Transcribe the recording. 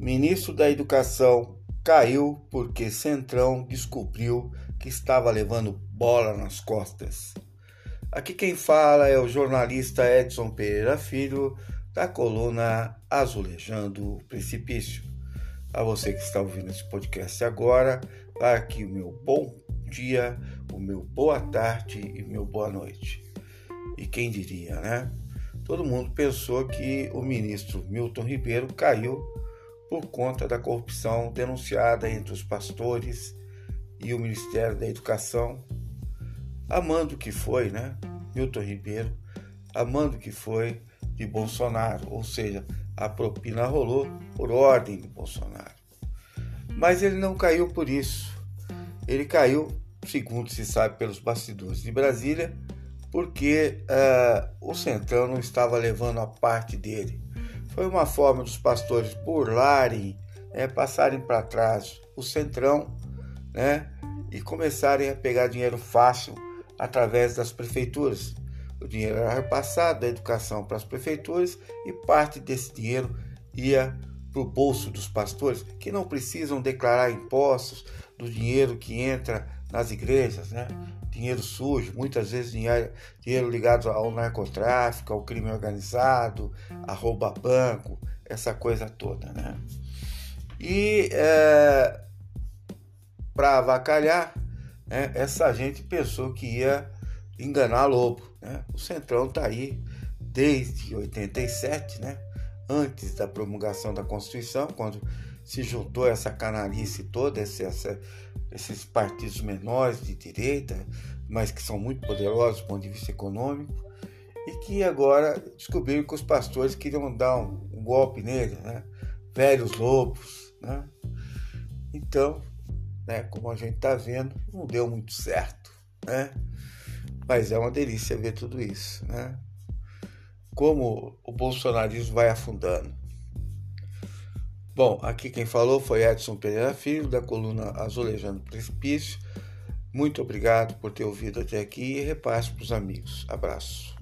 Ministro da Educação caiu porque Centrão descobriu que estava levando bola nas costas. Aqui quem fala é o jornalista Edson Pereira Filho, da coluna Azulejando o Precipício. A você que está ouvindo esse podcast agora, vai aqui o meu bom dia, o meu boa tarde e meu boa noite. E quem diria, né? Todo mundo pensou que o ministro Milton Ribeiro caiu por conta da corrupção denunciada entre os pastores e o Ministério da Educação amando que foi, né? Milton Ribeiro, amando que foi de Bolsonaro, ou seja, a propina rolou por ordem de Bolsonaro. Mas ele não caiu por isso. Ele caiu, segundo se sabe pelos bastidores de Brasília, porque uh, o Centrão não estava levando a parte dele. Foi uma forma dos pastores burlarem, né, passarem para trás o Centrão né, e começarem a pegar dinheiro fácil através das prefeituras. O dinheiro era repassado da educação para as prefeituras e parte desse dinheiro ia para o bolso dos pastores, que não precisam declarar impostos do dinheiro que entra nas igrejas, né? dinheiro sujo, muitas vezes dinheiro, dinheiro ligado ao narcotráfico, ao crime organizado, a rouba banco, essa coisa toda. Né? E é, para avacalhar, né, essa gente pensou que ia enganar lobo. Né? O Centrão está aí desde 87, né? Antes da promulgação da Constituição, quando se juntou essa canalice toda, esse, essa, esses partidos menores de direita, mas que são muito poderosos do ponto de vista econômico, e que agora descobriram que os pastores queriam dar um, um golpe nele, né? velhos lobos. Né? Então, né? Como a gente está vendo, não deu muito certo, né? Mas é uma delícia ver tudo isso, né? Como o bolsonarismo vai afundando. Bom, aqui quem falou foi Edson Pereira Filho, da coluna Azulejando Precipício. Muito obrigado por ter ouvido até aqui e repasse para os amigos. Abraço.